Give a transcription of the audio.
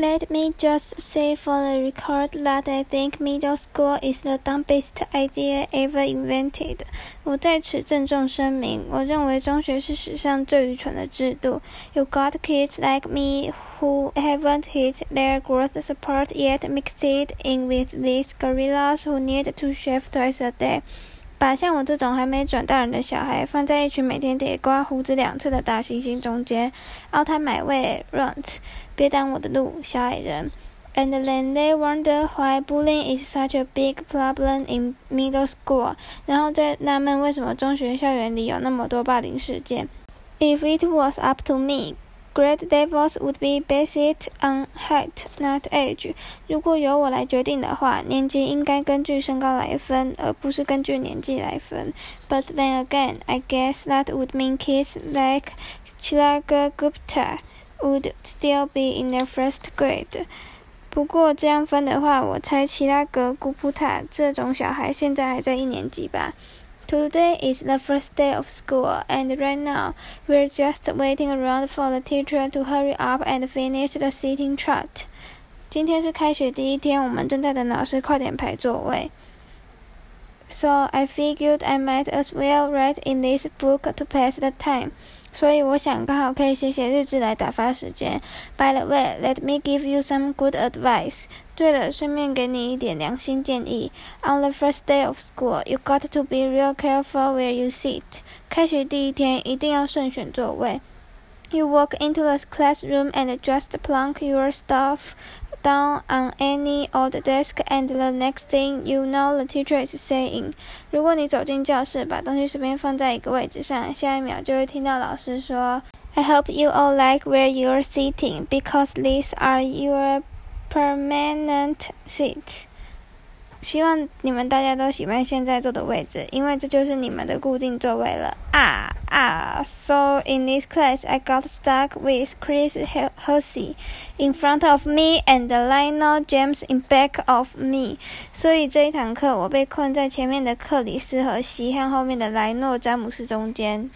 Let me just say for the record that I think middle school is the dumbest idea ever invented. 我在此郑重声明，我认为中学是史上最愚蠢的制度。You got kids like me who haven't hit their growth spurt yet mixed in with these gorillas who need to shave twice a day. 把像我这种还没转大人的小孩放在一群每天得刮胡子两次的大猩猩中间，奥他买位 runt，别挡我的路，小矮人。And then they wonder why bullying is such a big problem in middle school。然后再纳闷为什么中学校园里有那么多霸凌事件。If it was up to me。Grade levels would be based on height, not age. 如果由我来决定的话，年级应该根据身高来分，而不是根据年纪来分。But then again, I guess that would mean kids like Chirag Gupta would still be in the first grade. 不过这样分的话，我猜齐拉格古普塔这种小孩现在还在一年级吧。Today is the first day of school, and right now we're just waiting around for the teacher to hurry up and finish the seating chart. 今天是开学第一天，我们正在等老师快点排座位。 So I figured I might as well write in this book to pass the time. 所以我想刚好可以写写日志来打发时间。By the way, let me give you some good advice. 对了，顺便给你一点良心建议。On the first day of school, you got to be real careful where you sit. 开学第一天一定要慎选座位。You walk into the classroom and just plunk your stuff down on any old desk, and the next thing you know, the teacher is saying：“ 如果你走进教室，把东西随便放在一个位置上，下一秒就会听到老师说：‘I hope you all like where you're sitting, because these are your permanent seats.’ 希望你们大家都喜欢现在坐的位置，因为这就是你们的固定座位了啊！” Ah, so in this class, I got stuck with Chris Hosey in front of me and Lionel James in back of me。所以这一堂课，我被困在前面的克里斯和西和后面的莱诺詹姆斯中间。